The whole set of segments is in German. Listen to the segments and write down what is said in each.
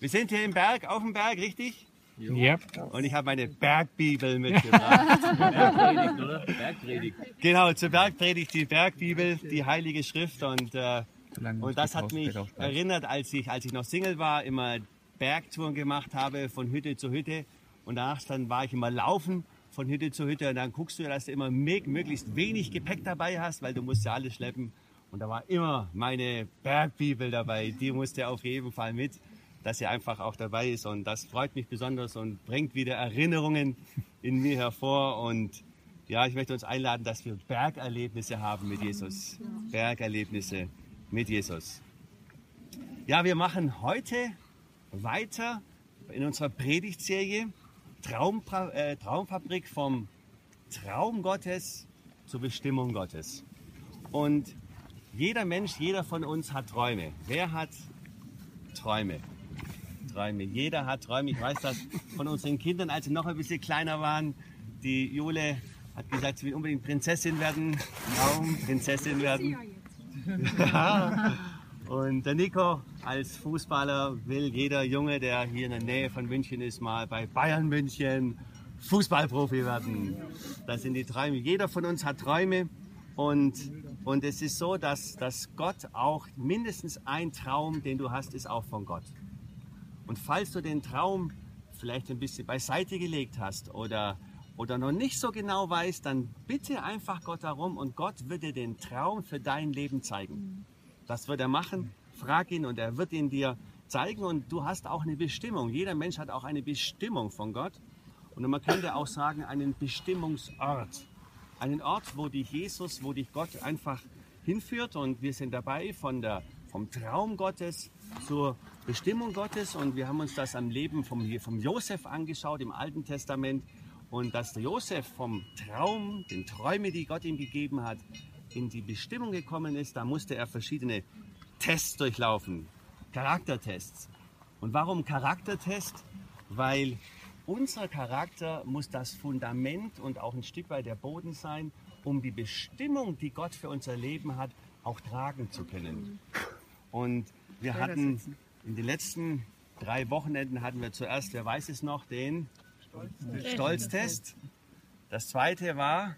Wir sind hier im Berg, auf dem Berg, richtig? Ja. Und ich habe meine Bergbibel mitgebracht. Bergpredigt, oder? Bergpredigt. genau, zur Bergpredigt, die Bergbibel, die Heilige Schrift. Und, äh, und das hat mich erinnert, als ich, als ich noch Single war, immer Bergtouren gemacht habe, von Hütte zu Hütte. Und danach dann war ich immer laufen von Hütte zu Hütte. Und dann guckst du, dass du immer möglichst wenig Gepäck dabei hast, weil du musst ja alles schleppen. Und da war immer meine Bergbibel dabei. Die musste auf jeden Fall mit dass sie einfach auch dabei ist. Und das freut mich besonders und bringt wieder Erinnerungen in mir hervor. Und ja, ich möchte uns einladen, dass wir Bergerlebnisse haben mit Jesus. Bergerlebnisse mit Jesus. Ja, wir machen heute weiter in unserer Predigtserie Traum, äh, Traumfabrik vom Traum Gottes zur Bestimmung Gottes. Und jeder Mensch, jeder von uns hat Träume. Wer hat Träume? Träume. Jeder hat Träume. Ich weiß das von unseren Kindern, als sie noch ein bisschen kleiner waren. Die Jule hat gesagt, sie will unbedingt Prinzessin werden. Traum, Prinzessin werden. Und der Nico als Fußballer will jeder Junge, der hier in der Nähe von München ist, mal bei Bayern München Fußballprofi werden. Das sind die Träume. Jeder von uns hat Träume. Und, und es ist so, dass, dass Gott auch mindestens ein Traum, den du hast, ist auch von Gott. Und falls du den Traum vielleicht ein bisschen beiseite gelegt hast oder, oder noch nicht so genau weißt, dann bitte einfach Gott darum und Gott wird dir den Traum für dein Leben zeigen. Das wird er machen. Frag ihn und er wird ihn dir zeigen und du hast auch eine Bestimmung. Jeder Mensch hat auch eine Bestimmung von Gott. Und man könnte auch sagen, einen Bestimmungsort. Einen Ort, wo dich Jesus, wo dich Gott einfach hinführt. Und wir sind dabei von der, vom Traum Gottes zur Bestimmung Gottes und wir haben uns das am Leben vom, vom Josef angeschaut im Alten Testament und dass der Josef vom Traum, den Träume, die Gott ihm gegeben hat, in die Bestimmung gekommen ist, da musste er verschiedene Tests durchlaufen, Charaktertests. Und warum Charaktertest? Weil unser Charakter muss das Fundament und auch ein Stück weit der Boden sein, um die Bestimmung, die Gott für unser Leben hat, auch tragen zu können. Und wir hatten in den letzten drei Wochenenden hatten wir zuerst, wer weiß es noch, den Stolztest. Das zweite war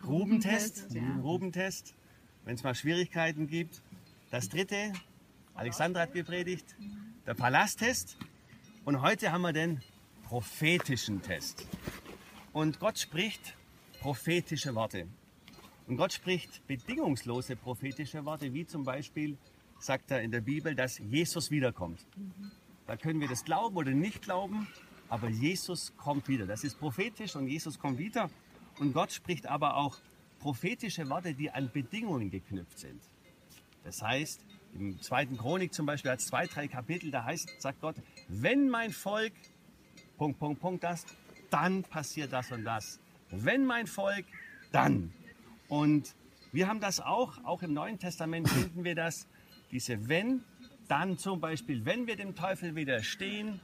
Grubentest. Grubentest, wenn es mal Schwierigkeiten gibt. Das dritte, Alexandra hat gepredigt, der Palasttest. Und heute haben wir den prophetischen Test. Und Gott spricht prophetische Worte. Und Gott spricht bedingungslose prophetische Worte, wie zum Beispiel sagt er in der Bibel, dass Jesus wiederkommt. Da können wir das glauben oder nicht glauben, aber Jesus kommt wieder. Das ist prophetisch und Jesus kommt wieder. Und Gott spricht aber auch prophetische Worte, die an Bedingungen geknüpft sind. Das heißt, im zweiten Chronik zum Beispiel hat es zwei, drei Kapitel, da heißt, sagt Gott, wenn mein Volk, Punkt, Punkt, Punkt, das, dann passiert das und das. Wenn mein Volk, dann. Und wir haben das auch, auch im Neuen Testament finden wir das, diese wenn, dann zum Beispiel, wenn wir dem Teufel widerstehen,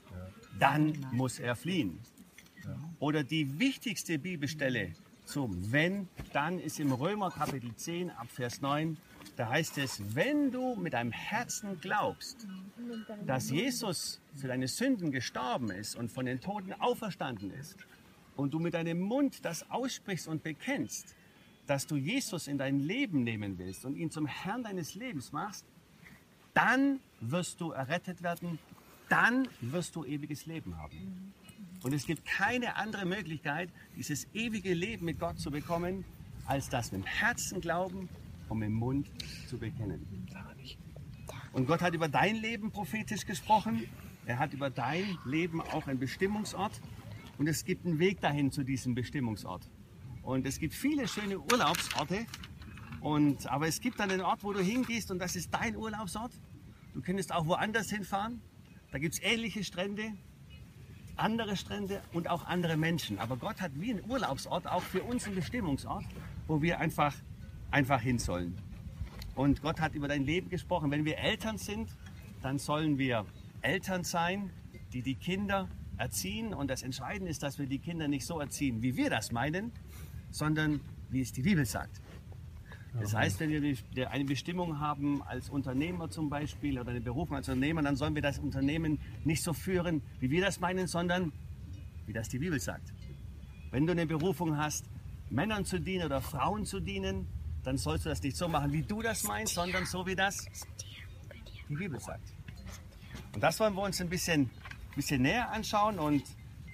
dann muss er fliehen. Oder die wichtigste Bibelstelle zum wenn, dann ist im Römer Kapitel 10 ab Vers 9. Da heißt es, wenn du mit deinem Herzen glaubst, dass Jesus für deine Sünden gestorben ist und von den Toten auferstanden ist, und du mit deinem Mund das aussprichst und bekennst, dass du Jesus in dein Leben nehmen willst und ihn zum Herrn deines Lebens machst, dann wirst du errettet werden, dann wirst du ewiges Leben haben. Und es gibt keine andere Möglichkeit, dieses ewige Leben mit Gott zu bekommen, als das mit dem Herzen glauben und mit dem Mund zu bekennen. Und Gott hat über dein Leben prophetisch gesprochen. Er hat über dein Leben auch einen Bestimmungsort. Und es gibt einen Weg dahin zu diesem Bestimmungsort. Und es gibt viele schöne Urlaubsorte. Und, aber es gibt dann einen Ort, wo du hingehst und das ist dein Urlaubsort. Du könntest auch woanders hinfahren. Da gibt es ähnliche Strände, andere Strände und auch andere Menschen. Aber Gott hat wie einen Urlaubsort auch für uns einen Bestimmungsort, wo wir einfach, einfach hin sollen. Und Gott hat über dein Leben gesprochen. Wenn wir Eltern sind, dann sollen wir Eltern sein, die die Kinder erziehen. Und das Entscheidende ist, dass wir die Kinder nicht so erziehen, wie wir das meinen, sondern wie es die Bibel sagt. Das heißt, wenn wir eine Bestimmung haben als Unternehmer zum Beispiel oder eine Berufung als Unternehmer, dann sollen wir das Unternehmen nicht so führen, wie wir das meinen, sondern wie das die Bibel sagt. Wenn du eine Berufung hast, Männern zu dienen oder Frauen zu dienen, dann sollst du das nicht so machen, wie du das meinst, sondern so, wie das die Bibel sagt. Und das wollen wir uns ein bisschen, bisschen näher anschauen. Und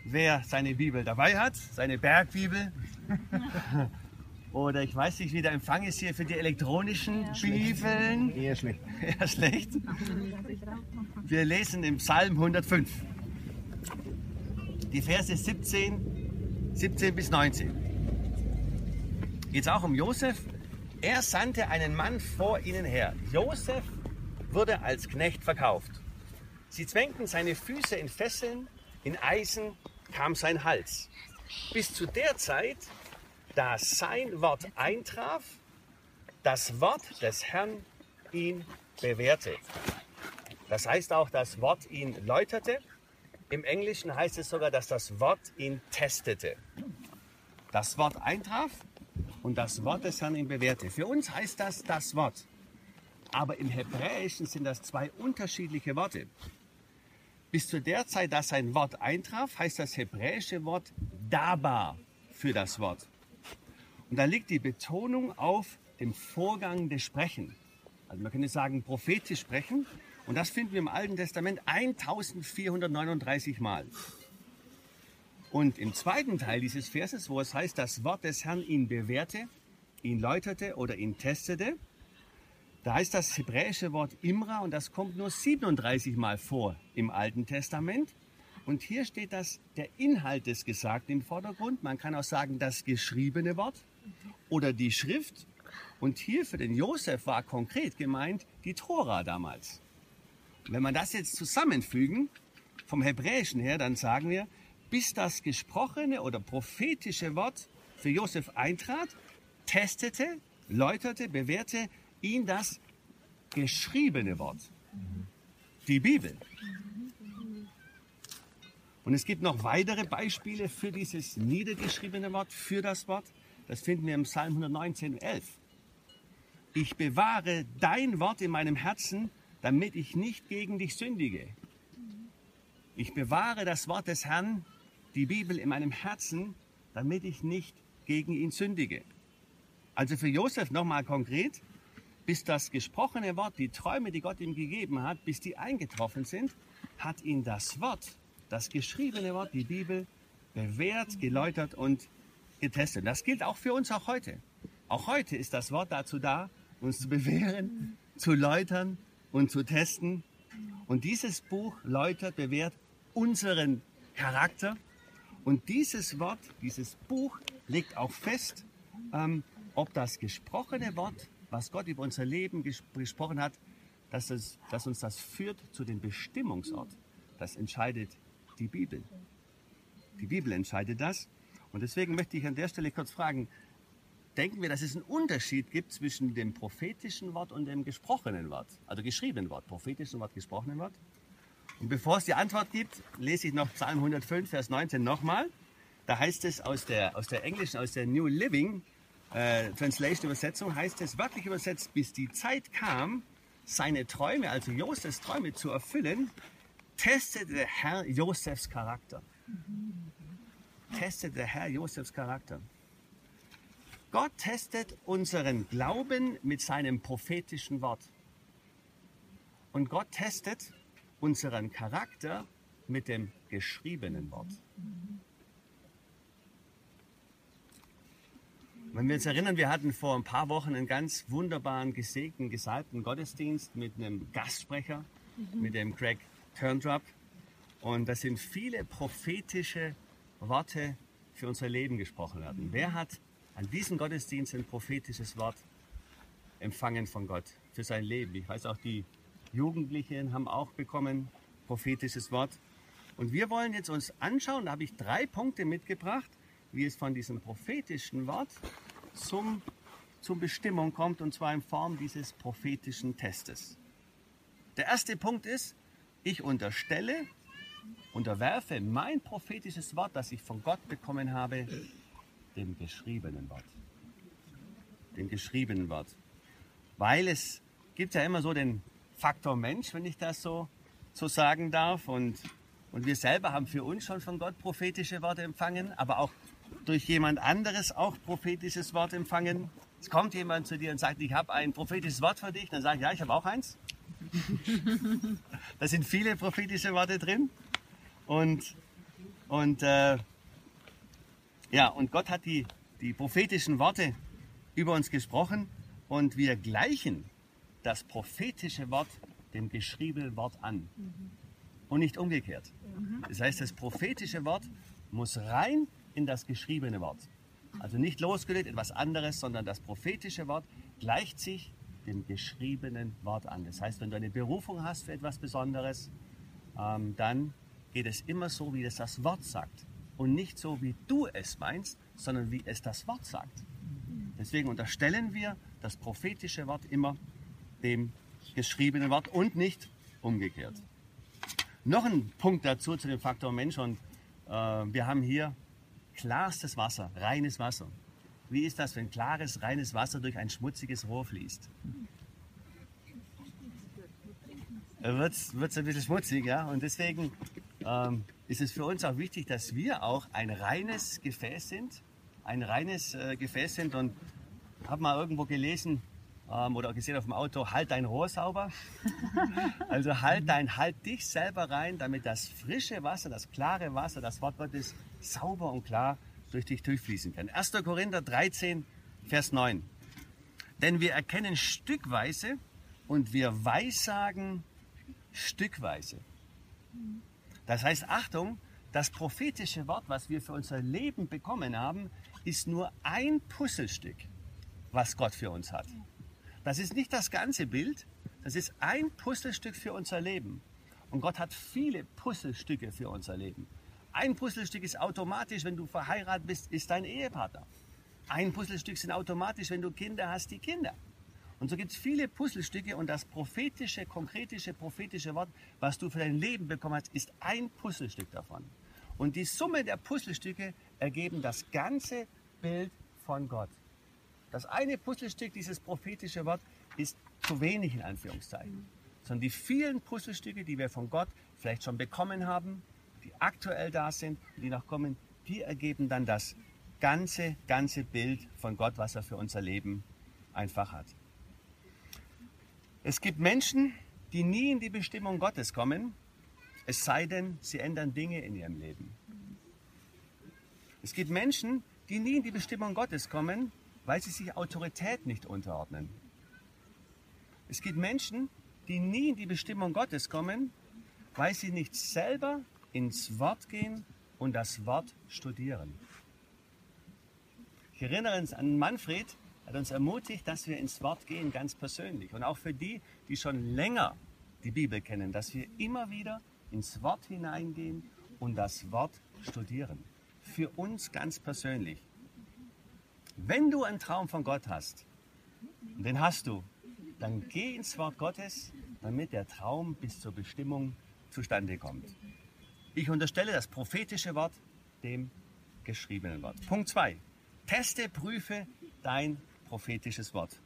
wer seine Bibel dabei hat, seine Bergbibel, oder ich weiß nicht, wie der Empfang ist hier für die elektronischen Bibeln. Eher schlecht. Eher schlecht. Wir lesen im Psalm 105. Die Verse 17, 17 bis 19. Geht es auch um Josef. Er sandte einen Mann vor ihnen her. Josef wurde als Knecht verkauft. Sie zwängten seine Füße in Fesseln, in Eisen kam sein Hals. Bis zu der Zeit, da sein Wort eintraf, das Wort des Herrn ihn bewährte. Das heißt auch, das Wort ihn läuterte. Im Englischen heißt es sogar, dass das Wort ihn testete. Das Wort eintraf und das Wort des Herrn ihn bewährte. Für uns heißt das das Wort. Aber im Hebräischen sind das zwei unterschiedliche Worte. Bis zu der Zeit, dass sein Wort eintraf, heißt das hebräische Wort Daba für das Wort. Und da liegt die Betonung auf dem Vorgang des Sprechen. Also man könnte sagen, prophetisch sprechen. Und das finden wir im Alten Testament 1439 Mal. Und im zweiten Teil dieses Verses, wo es heißt, das Wort des Herrn ihn bewährte, ihn läuterte oder ihn testete, da heißt das hebräische Wort Imra und das kommt nur 37 Mal vor im Alten Testament. Und hier steht das, der Inhalt des Gesagten im Vordergrund. Man kann auch sagen, das geschriebene Wort oder die Schrift. Und hier für den Josef war konkret gemeint die Tora damals. Wenn man das jetzt zusammenfügen, vom Hebräischen her, dann sagen wir, bis das gesprochene oder prophetische Wort für Josef eintrat, testete, läuterte, bewährte ihn das geschriebene Wort, die Bibel. Und es gibt noch weitere Beispiele für dieses niedergeschriebene Wort, für das Wort. Das finden wir im Psalm 119, 11. Ich bewahre dein Wort in meinem Herzen, damit ich nicht gegen dich sündige. Ich bewahre das Wort des Herrn, die Bibel in meinem Herzen, damit ich nicht gegen ihn sündige. Also für Josef nochmal konkret, bis das gesprochene Wort, die Träume, die Gott ihm gegeben hat, bis die eingetroffen sind, hat ihn das Wort, das geschriebene Wort, die Bibel, bewährt, geläutert und getestet. Das gilt auch für uns auch heute. Auch heute ist das Wort dazu da, uns zu bewähren, zu läutern und zu testen. Und dieses Buch läutert, bewährt unseren Charakter. Und dieses Wort, dieses Buch legt auch fest, ähm, ob das gesprochene Wort was Gott über unser Leben gesprochen hat, dass, es, dass uns das führt zu dem Bestimmungsort. Das entscheidet die Bibel. Die Bibel entscheidet das. Und deswegen möchte ich an der Stelle kurz fragen, denken wir, dass es einen Unterschied gibt zwischen dem prophetischen Wort und dem gesprochenen Wort, also geschriebenen Wort, prophetischen Wort, gesprochenen Wort? Und bevor es die Antwort gibt, lese ich noch Psalm 105, Vers 19 nochmal. Da heißt es aus der, aus der englischen, aus der New Living äh, Translation Übersetzung heißt es wörtlich übersetzt, bis die Zeit kam, seine Träume, also Josefs Träume zu erfüllen, testete der Herr Josefs Charakter. Testete der Herr Josefs Charakter. Gott testet unseren Glauben mit seinem prophetischen Wort. Und Gott testet unseren Charakter mit dem geschriebenen Wort. Wenn wir uns erinnern, wir hatten vor ein paar Wochen einen ganz wunderbaren, gesegneten, gesalbten Gottesdienst mit einem Gastsprecher, mhm. mit dem Craig Turndrop. Und das sind viele prophetische Worte für unser Leben gesprochen werden. Wer hat an diesem Gottesdienst ein prophetisches Wort empfangen von Gott für sein Leben? Ich weiß auch, die Jugendliche haben auch bekommen prophetisches Wort. Und wir wollen jetzt uns anschauen, da habe ich drei Punkte mitgebracht, wie es von diesem prophetischen Wort zum, zur Bestimmung kommt, und zwar in Form dieses prophetischen Testes. Der erste Punkt ist, ich unterstelle, unterwerfe mein prophetisches Wort, das ich von Gott bekommen habe, dem geschriebenen Wort. Dem geschriebenen Wort. Weil es gibt ja immer so den Faktor Mensch, wenn ich das so, so sagen darf. Und, und wir selber haben für uns schon von Gott prophetische Worte empfangen, aber auch durch jemand anderes auch prophetisches Wort empfangen. Es kommt jemand zu dir und sagt, ich habe ein prophetisches Wort für dich. Dann sage ich, ja, ich habe auch eins. da sind viele prophetische Worte drin. Und, und, äh, ja, und Gott hat die, die prophetischen Worte über uns gesprochen und wir gleichen das prophetische Wort dem geschriebenen Wort an und nicht umgekehrt. Das heißt, das prophetische Wort muss rein in das geschriebene Wort. Also nicht losgelöst etwas anderes, sondern das prophetische Wort gleicht sich dem geschriebenen Wort an. Das heißt, wenn du eine Berufung hast für etwas Besonderes, ähm, dann geht es immer so, wie es das Wort sagt. Und nicht so, wie du es meinst, sondern wie es das Wort sagt. Deswegen unterstellen wir das prophetische Wort immer dem geschriebenen Wort und nicht umgekehrt. Noch ein Punkt dazu zu dem Faktor Mensch und äh, wir haben hier klarstes Wasser, reines Wasser. Wie ist das, wenn klares, reines Wasser durch ein schmutziges Rohr fließt? Wird es ein bisschen schmutzig, ja? Und deswegen ähm, ist es für uns auch wichtig, dass wir auch ein reines Gefäß sind. Ein reines äh, Gefäß sind und habe mal irgendwo gelesen, ähm, oder gesehen auf dem Auto, halt dein Rohr sauber. also halt dein, halt dich selber rein, damit das frische Wasser, das klare Wasser, das Wort Gottes sauber und klar durch dich durchfließen kann. 1. Korinther 13, Vers 9. Denn wir erkennen stückweise und wir weissagen stückweise. Das heißt, Achtung, das prophetische Wort, was wir für unser Leben bekommen haben, ist nur ein Puzzlestück, was Gott für uns hat. Das ist nicht das ganze Bild, das ist ein Puzzlestück für unser Leben. Und Gott hat viele Puzzlestücke für unser Leben. Ein Puzzlestück ist automatisch, wenn du verheiratet bist, ist dein Ehepartner. Ein Puzzlestück sind automatisch, wenn du Kinder hast, die Kinder. Und so gibt es viele Puzzlestücke und das prophetische, konkretische, prophetische Wort, was du für dein Leben bekommen hast, ist ein Puzzlestück davon. Und die Summe der Puzzlestücke ergeben das ganze Bild von Gott. Das eine Puzzlestück, dieses prophetische Wort, ist zu wenig in Anführungszeichen. Sondern die vielen Puzzlestücke, die wir von Gott vielleicht schon bekommen haben, die aktuell da sind, die noch kommen, die ergeben dann das ganze, ganze Bild von Gott, was er für unser Leben einfach hat. Es gibt Menschen, die nie in die Bestimmung Gottes kommen, es sei denn, sie ändern Dinge in ihrem Leben. Es gibt Menschen, die nie in die Bestimmung Gottes kommen, weil sie sich Autorität nicht unterordnen. Es gibt Menschen, die nie in die Bestimmung Gottes kommen, weil sie nicht selber ins Wort gehen und das Wort studieren. Ich erinnere uns an Manfred, hat uns ermutigt, dass wir ins Wort gehen, ganz persönlich. Und auch für die, die schon länger die Bibel kennen, dass wir immer wieder ins Wort hineingehen und das Wort studieren. Für uns ganz persönlich. Wenn du einen Traum von Gott hast, den hast du, dann geh ins Wort Gottes, damit der Traum bis zur Bestimmung zustande kommt. Ich unterstelle das prophetische Wort dem geschriebenen Wort. Punkt 2. Teste, prüfe dein prophetisches Wort.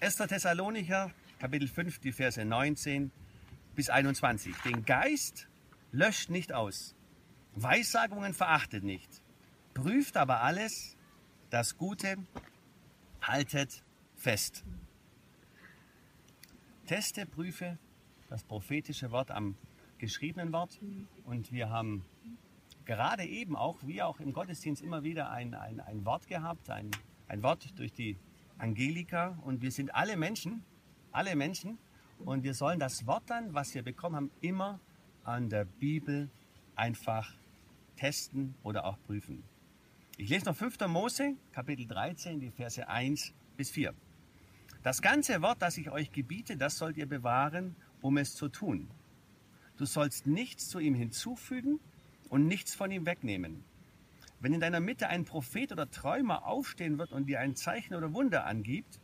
1. Thessalonicher, Kapitel 5, die Verse 19 bis 21. Den Geist löscht nicht aus. Weissagungen verachtet nicht. Prüft aber alles, das Gute haltet fest. Teste, prüfe das prophetische Wort am geschriebenen Wort. Und wir haben gerade eben auch, wie auch im Gottesdienst, immer wieder ein, ein, ein Wort gehabt, ein, ein Wort durch die Angelika. Und wir sind alle Menschen, alle Menschen. Und wir sollen das Wort dann, was wir bekommen haben, immer an der Bibel einfach testen oder auch prüfen. Ich lese noch 5. Mose, Kapitel 13, die Verse 1 bis 4. Das ganze Wort, das ich euch gebiete, das sollt ihr bewahren um es zu tun. Du sollst nichts zu ihm hinzufügen und nichts von ihm wegnehmen. Wenn in deiner Mitte ein Prophet oder Träumer aufstehen wird und dir ein Zeichen oder Wunder angibt,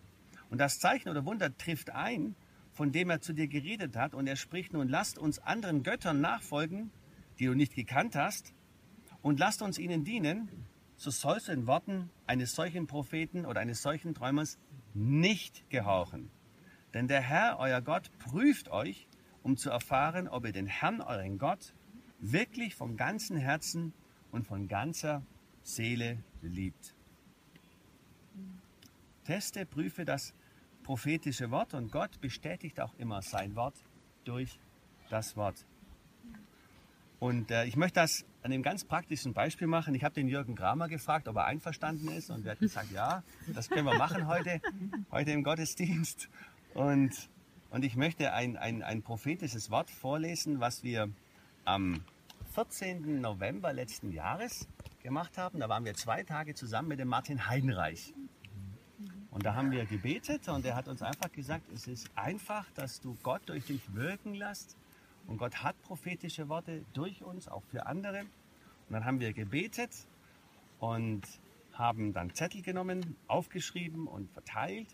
und das Zeichen oder Wunder trifft ein, von dem er zu dir geredet hat, und er spricht nun, lasst uns anderen Göttern nachfolgen, die du nicht gekannt hast, und lasst uns ihnen dienen, so sollst du in Worten eines solchen Propheten oder eines solchen Träumers nicht gehorchen. Denn der Herr, euer Gott, prüft euch, um zu erfahren, ob ihr den Herrn, euren Gott, wirklich vom ganzen Herzen und von ganzer Seele liebt. Teste, prüfe das prophetische Wort und Gott bestätigt auch immer sein Wort durch das Wort. Und äh, ich möchte das an einem ganz praktischen Beispiel machen. Ich habe den Jürgen Kramer gefragt, ob er einverstanden ist und er hat gesagt, ja, das können wir machen heute, heute im Gottesdienst. Und, und ich möchte ein, ein, ein prophetisches Wort vorlesen, was wir am 14. November letzten Jahres gemacht haben. Da waren wir zwei Tage zusammen mit dem Martin Heidenreich. Und da haben wir gebetet und er hat uns einfach gesagt, es ist einfach, dass du Gott durch dich wirken lässt. Und Gott hat prophetische Worte durch uns, auch für andere. Und dann haben wir gebetet und haben dann Zettel genommen, aufgeschrieben und verteilt.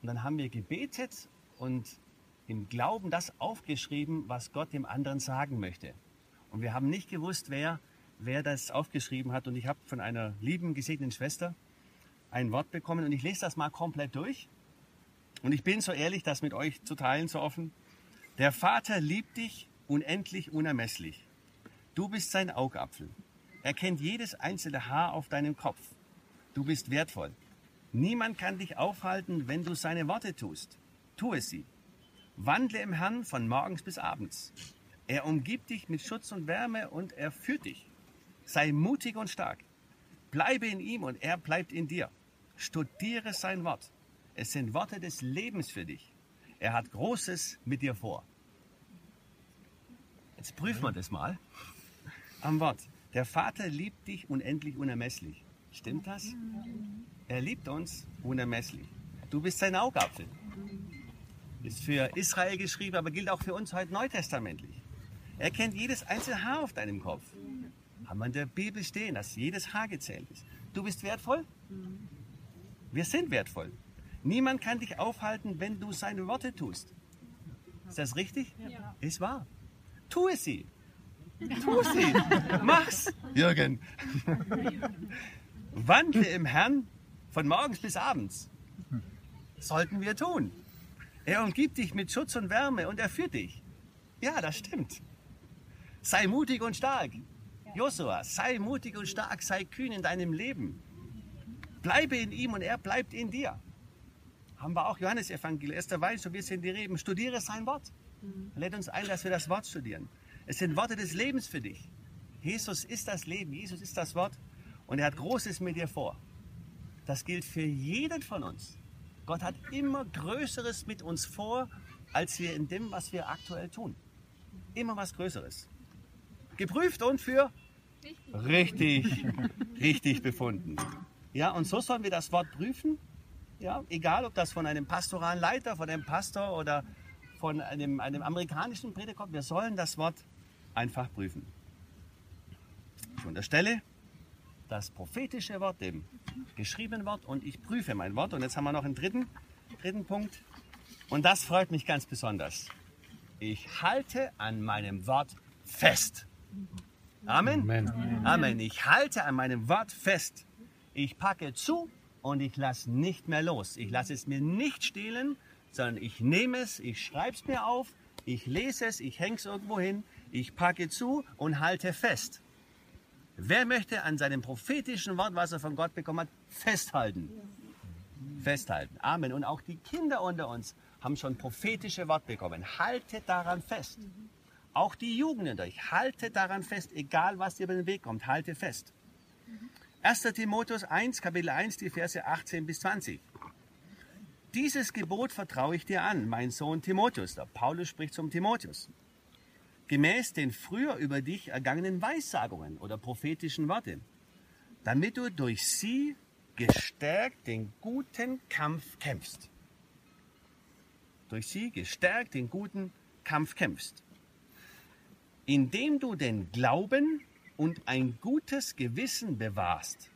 Und dann haben wir gebetet und im Glauben das aufgeschrieben, was Gott dem anderen sagen möchte. Und wir haben nicht gewusst, wer, wer das aufgeschrieben hat. Und ich habe von einer lieben, gesegneten Schwester ein Wort bekommen und ich lese das mal komplett durch. Und ich bin so ehrlich, das mit euch zu teilen, so offen. Der Vater liebt dich unendlich unermesslich. Du bist sein Augapfel. Er kennt jedes einzelne Haar auf deinem Kopf. Du bist wertvoll. Niemand kann dich aufhalten, wenn du seine Worte tust. Tu es sie. Wandle im Herrn von morgens bis abends. Er umgibt dich mit Schutz und Wärme und er führt dich. Sei mutig und stark. Bleibe in ihm und er bleibt in dir. Studiere sein Wort. Es sind Worte des Lebens für dich. Er hat Großes mit dir vor. Jetzt prüfen wir das mal am Wort. Der Vater liebt dich unendlich unermesslich. Stimmt das? Er liebt uns unermesslich. Du bist sein Augapfel. Ist für Israel geschrieben, aber gilt auch für uns heute neutestamentlich. Er kennt jedes einzelne Haar auf deinem Kopf. Haben wir in der Bibel stehen, dass jedes Haar gezählt ist. Du bist wertvoll? Wir sind wertvoll. Niemand kann dich aufhalten, wenn du seine Worte tust. Ist das richtig? Ja. Ist wahr. Tu es sie. Tu sie. Mach's, Jürgen. Wandle im Herrn von morgens bis abends. Sollten wir tun. Er umgibt dich mit Schutz und Wärme und er führt dich. Ja, das stimmt. Sei mutig und stark. Josua, sei mutig und stark, sei kühn in deinem Leben. Bleibe in ihm und er bleibt in dir. Haben wir auch Johannes Evangelium, erster Wein, so wir sind die Reben. Studiere sein Wort. Lädt uns ein, dass wir das Wort studieren. Es sind Worte des Lebens für dich. Jesus ist das Leben, Jesus ist das Wort und er hat Großes mit dir vor. Das gilt für jeden von uns. Gott hat immer Größeres mit uns vor, als wir in dem, was wir aktuell tun. Immer was Größeres. Geprüft und für richtig, richtig befunden. Ja, und so sollen wir das Wort prüfen. Ja, egal ob das von einem pastoralen Leiter, von einem Pastor oder von einem, einem amerikanischen Prediger kommt, wir sollen das Wort einfach prüfen. Ich unterstelle das prophetische Wort dem geschriebenen Wort und ich prüfe mein Wort. Und jetzt haben wir noch einen dritten, dritten Punkt. Und das freut mich ganz besonders. Ich halte an meinem Wort fest. Amen. Amen. Amen. Ich halte an meinem Wort fest. Ich packe zu und ich lasse nicht mehr los. Ich lasse es mir nicht stehlen, sondern ich nehme es, ich schreibe es mir auf, ich lese es, ich hänge es irgendwo hin, ich packe zu und halte fest. Wer möchte an seinem prophetischen Wort, was er von Gott bekommen hat, festhalten? Festhalten. Amen. Und auch die Kinder unter uns haben schon prophetische Wort bekommen. Haltet daran fest. Auch die Jugend unter euch, haltet daran fest, egal was dir über den Weg kommt, halte fest. 1. Timotheus 1, Kapitel 1, die Verse 18 bis 20. Dieses Gebot vertraue ich dir an, mein Sohn Timotheus. Der Paulus spricht zum Timotheus. Gemäß den früher über dich ergangenen Weissagungen oder prophetischen Worte, damit du durch sie gestärkt den guten Kampf kämpfst. Durch sie gestärkt den guten Kampf kämpfst. Indem du den Glauben und ein gutes Gewissen bewahrst.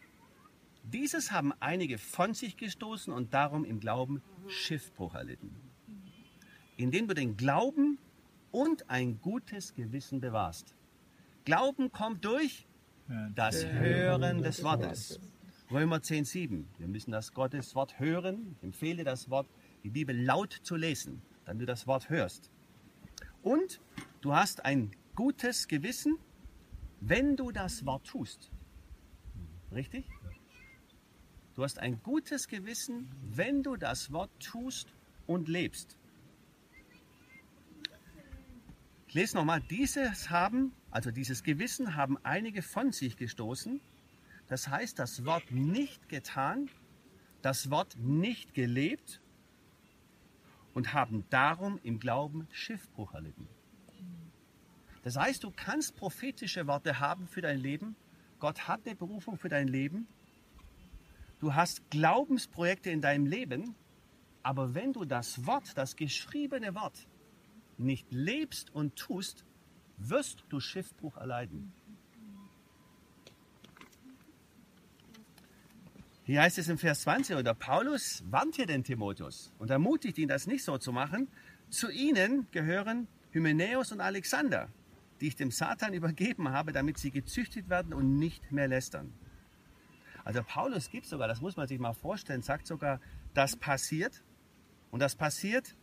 Dieses haben einige von sich gestoßen und darum im Glauben Schiffbruch erlitten. Indem du den Glauben und ein gutes Gewissen bewahrst. Glauben kommt durch das Hören des Wortes. Römer 10,7. Wir müssen das Gottes Wort hören. Ich empfehle das Wort, die Bibel laut zu lesen, dann du das Wort hörst. Und du hast ein gutes Gewissen, wenn du das Wort tust. Richtig? Du hast ein gutes Gewissen, wenn du das Wort tust und lebst. Ich lese nochmal, dieses haben, also dieses Gewissen haben einige von sich gestoßen. Das heißt, das Wort nicht getan, das Wort nicht gelebt und haben darum im Glauben Schiffbruch erlitten. Das heißt, du kannst prophetische Worte haben für dein Leben. Gott hat eine Berufung für dein Leben. Du hast Glaubensprojekte in deinem Leben. Aber wenn du das Wort, das geschriebene Wort, nicht lebst und tust, wirst du Schiffbruch erleiden. Hier heißt es im Vers 20, oder Paulus warnt hier den Timotheus und ermutigt ihn, das nicht so zu machen. Zu ihnen gehören Hymenäus und Alexander, die ich dem Satan übergeben habe, damit sie gezüchtet werden und nicht mehr lästern. Also Paulus gibt sogar, das muss man sich mal vorstellen, sagt sogar, das passiert und das passiert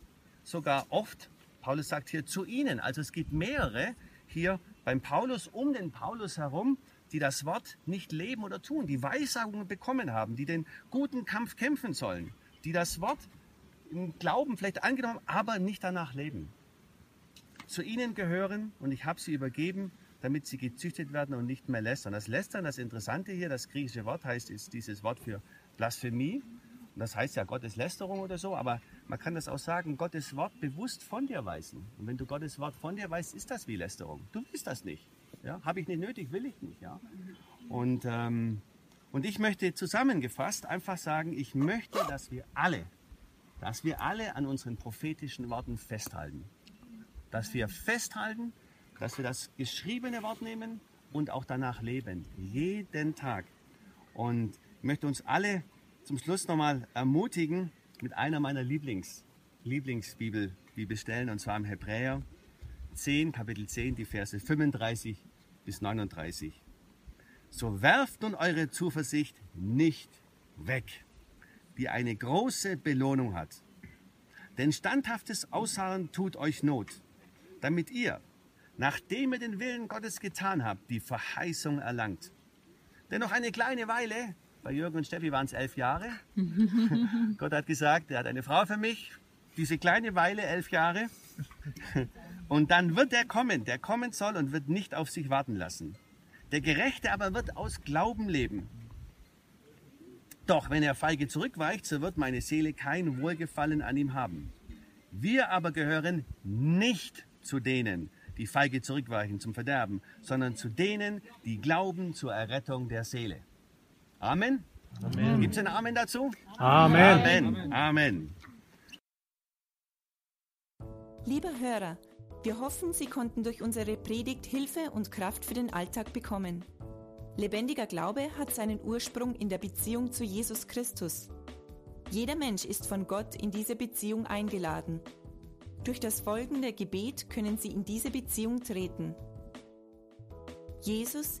sogar oft Paulus sagt hier zu ihnen. Also es gibt mehrere hier beim Paulus, um den Paulus herum, die das Wort nicht leben oder tun, die Weissagungen bekommen haben, die den guten Kampf kämpfen sollen, die das Wort im Glauben vielleicht angenommen, aber nicht danach leben. Zu ihnen gehören und ich habe sie übergeben, damit sie gezüchtet werden und nicht mehr lästern. Das Lästern, das Interessante hier, das griechische Wort heißt, ist dieses Wort für Blasphemie. Das heißt ja Gottes Lästerung oder so, aber man kann das auch sagen, Gottes Wort bewusst von dir weisen. Und wenn du Gottes Wort von dir weißt, ist das wie Lästerung. Du willst das nicht. Ja? Habe ich nicht nötig, will ich nicht. Ja? Und, ähm, und ich möchte zusammengefasst einfach sagen, ich möchte, dass wir alle, dass wir alle an unseren prophetischen Worten festhalten. Dass wir festhalten, dass wir das geschriebene Wort nehmen und auch danach leben. Jeden Tag. Und ich möchte uns alle zum Schluss nochmal ermutigen mit einer meiner Lieblings, Lieblingsbibel, Bibelstellen, und zwar im Hebräer 10, Kapitel 10, die Verse 35 bis 39. So werft nun eure Zuversicht nicht weg, die eine große Belohnung hat. Denn standhaftes Ausharren tut euch Not, damit ihr, nachdem ihr den Willen Gottes getan habt, die Verheißung erlangt. Denn noch eine kleine Weile, bei Jürgen und Steffi waren es elf Jahre. Gott hat gesagt, er hat eine Frau für mich, diese kleine Weile, elf Jahre. Und dann wird er kommen, der kommen soll und wird nicht auf sich warten lassen. Der Gerechte aber wird aus Glauben leben. Doch wenn er feige zurückweicht, so wird meine Seele kein Wohlgefallen an ihm haben. Wir aber gehören nicht zu denen, die feige zurückweichen zum Verderben, sondern zu denen, die glauben zur Errettung der Seele. Amen. Amen. Gibt es ein Amen dazu? Amen. Amen. Amen. Lieber Hörer, wir hoffen, Sie konnten durch unsere Predigt Hilfe und Kraft für den Alltag bekommen. Lebendiger Glaube hat seinen Ursprung in der Beziehung zu Jesus Christus. Jeder Mensch ist von Gott in diese Beziehung eingeladen. Durch das folgende Gebet können Sie in diese Beziehung treten. Jesus,